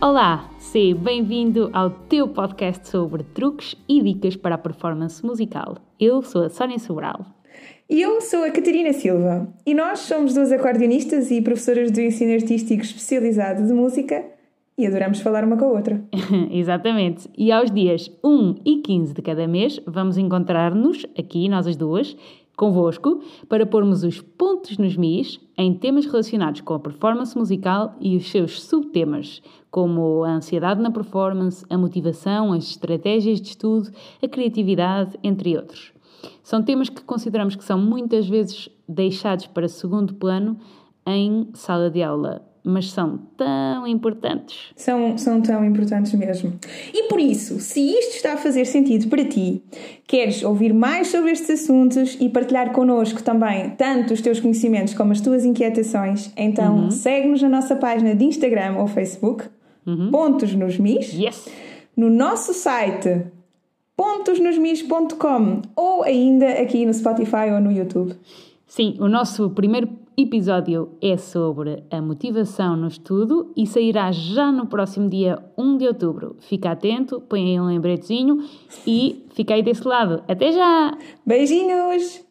Olá, seja bem-vindo ao teu podcast sobre truques e dicas para a performance musical. Eu sou a Sónia Sobral. E eu sou a Catarina Silva. E nós somos duas acordeonistas e professoras de ensino artístico especializado de música e adoramos falar uma com a outra. Exatamente. E aos dias 1 e 15 de cada mês vamos encontrar-nos aqui, nós as duas, convosco para pormos os pontos nos mis em temas relacionados com a performance musical e os seus subtemas, como a ansiedade na performance, a motivação, as estratégias de estudo, a criatividade, entre outros. São temas que consideramos que são muitas vezes deixados para segundo plano em sala de aula, mas são tão importantes. São, são tão importantes mesmo. E por isso, se isto está a fazer sentido para ti, queres ouvir mais sobre estes assuntos e partilhar connosco também tanto os teus conhecimentos como as tuas inquietações, então uhum. segue-nos na nossa página de Instagram ou Facebook, uhum. Pontos nos Mis. Yes. No nosso site pontosnosmis.com ou ainda aqui no Spotify ou no YouTube. Sim, o nosso primeiro episódio é sobre a motivação no estudo e sairá já no próximo dia 1 de outubro. Fica atento, põe aí um lembretezinho e fica aí desse lado. Até já! Beijinhos!